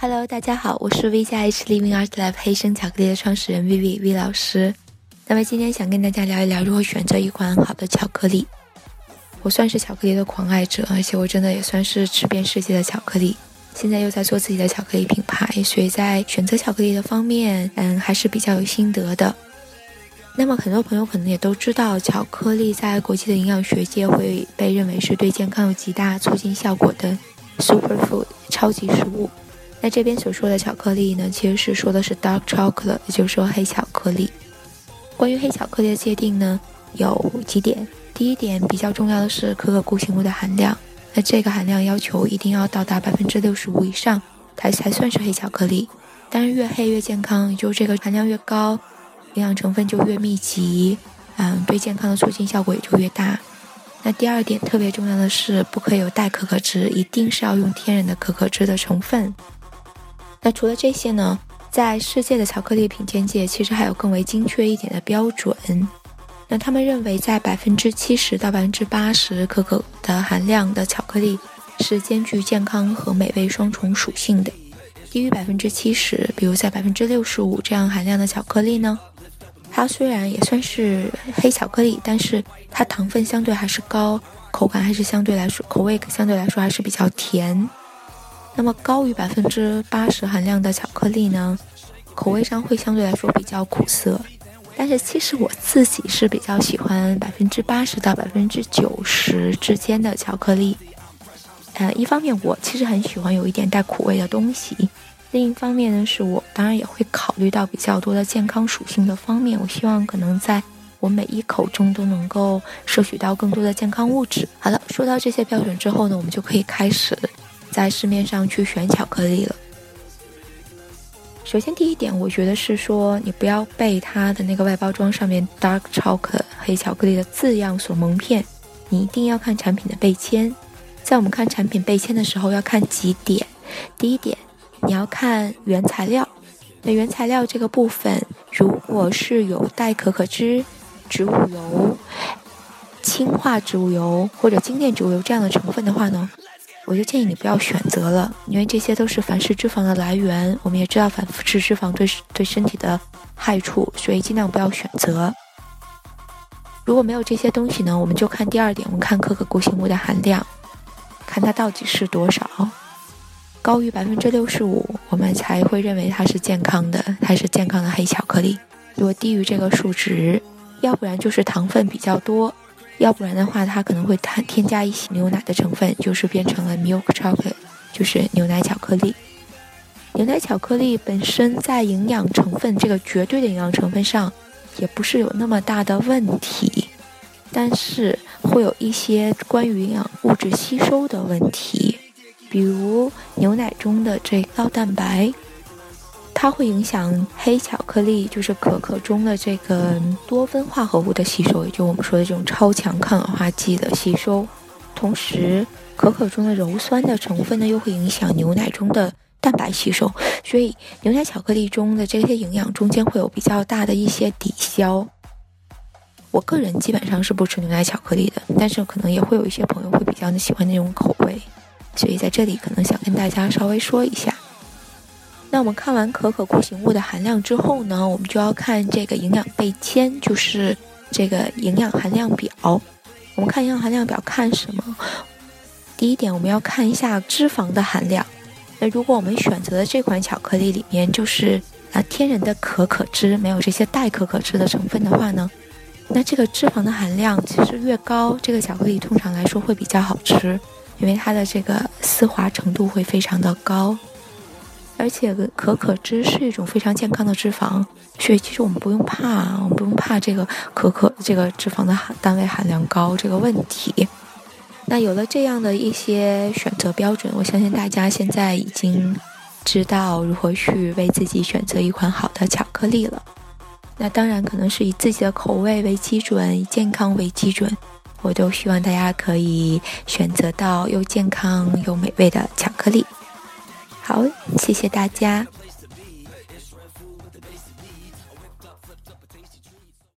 Hello，大家好，我是 V 加 H Living Art Lab 黑生巧克力的创始人 Vivi V 老师。那么今天想跟大家聊一聊如何选择一款好的巧克力。我算是巧克力的狂爱者，而且我真的也算是吃遍世界的巧克力。现在又在做自己的巧克力品牌，所以在选择巧克力的方面，嗯，还是比较有心得的。那么很多朋友可能也都知道，巧克力在国际的营养学界会被认为是对健康有极大促进效果的 superfood 超级食物。那这边所说的巧克力呢，其实是说的是 dark chocolate，也就是说黑巧克力。关于黑巧克力的界定呢，有几点。第一点比较重要的是可可固形物的含量，那这个含量要求一定要到达百分之六十五以上，它才算是黑巧克力。当然越黑越健康，也就这个含量越高，营养成分就越密集，嗯，对健康的促进效果也就越大。那第二点特别重要的是，不可以有代可可脂，一定是要用天然的可可脂的成分。那除了这些呢，在世界的巧克力品鉴界，其实还有更为精确一点的标准。那他们认为，在百分之七十到百分之八十可可的含量的巧克力，是兼具健康和美味双重属性的。低于百分之七十，比如在百分之六十五这样含量的巧克力呢，它虽然也算是黑巧克力，但是它糖分相对还是高，口感还是相对来说口味相对来说还是比较甜。那么高于百分之八十含量的巧克力呢，口味上会相对来说比较苦涩。但是其实我自己是比较喜欢百分之八十到百分之九十之间的巧克力。呃，一方面我其实很喜欢有一点带苦味的东西，另一方面呢，是我当然也会考虑到比较多的健康属性的方面。我希望可能在我每一口中都能够摄取到更多的健康物质。好了，说到这些标准之后呢，我们就可以开始。在市面上去选巧克力了。首先，第一点，我觉得是说，你不要被它的那个外包装上面 “dark chocolate” 黑巧克力的字样所蒙骗，你一定要看产品的背签。在我们看产品背签的时候，要看几点。第一点，你要看原材料。那原材料这个部分，如果是有带可可脂、植物油、氢化植物油或者精炼植物油这样的成分的话呢？我就建议你不要选择了，因为这些都是反式脂肪的来源。我们也知道反式脂肪对对身体的害处，所以尽量不要选择。如果没有这些东西呢，我们就看第二点，我们看可可固形物的含量，看它到底是多少。高于百分之六十五，我们才会认为它是健康的，它是健康的黑巧克力。如果低于这个数值，要不然就是糖分比较多。要不然的话，它可能会添添加一些牛奶的成分，就是变成了 milk chocolate，就是牛奶巧克力。牛奶巧克力本身在营养成分这个绝对的营养成分上，也不是有那么大的问题，但是会有一些关于营养物质吸收的问题，比如牛奶中的这高蛋白。它会影响黑巧克力，就是可可中的这个多酚化合物的吸收，也就我们说的这种超强抗氧化剂的吸收。同时，可可中的鞣酸的成分呢，又会影响牛奶中的蛋白吸收。所以，牛奶巧克力中的这些营养中间会有比较大的一些抵消。我个人基本上是不吃牛奶巧克力的，但是可能也会有一些朋友会比较的喜欢那种口味，所以在这里可能想跟大家稍微说一下。那我们看完可可固形物的含量之后呢，我们就要看这个营养背签，就是这个营养含量表。我们看营养含量表看什么？第一点，我们要看一下脂肪的含量。那如果我们选择的这款巧克力里面就是啊天然的可可脂，没有这些代可可脂的成分的话呢，那这个脂肪的含量其实越高，这个巧克力通常来说会比较好吃，因为它的这个丝滑程度会非常的高。而且可可脂是一种非常健康的脂肪，所以其实我们不用怕，我们不用怕这个可可这个脂肪的含单位含量高这个问题。那有了这样的一些选择标准，我相信大家现在已经知道如何去为自己选择一款好的巧克力了。那当然可能是以自己的口味为基准，以健康为基准，我都希望大家可以选择到又健康又美味的巧克力。好，谢谢大家。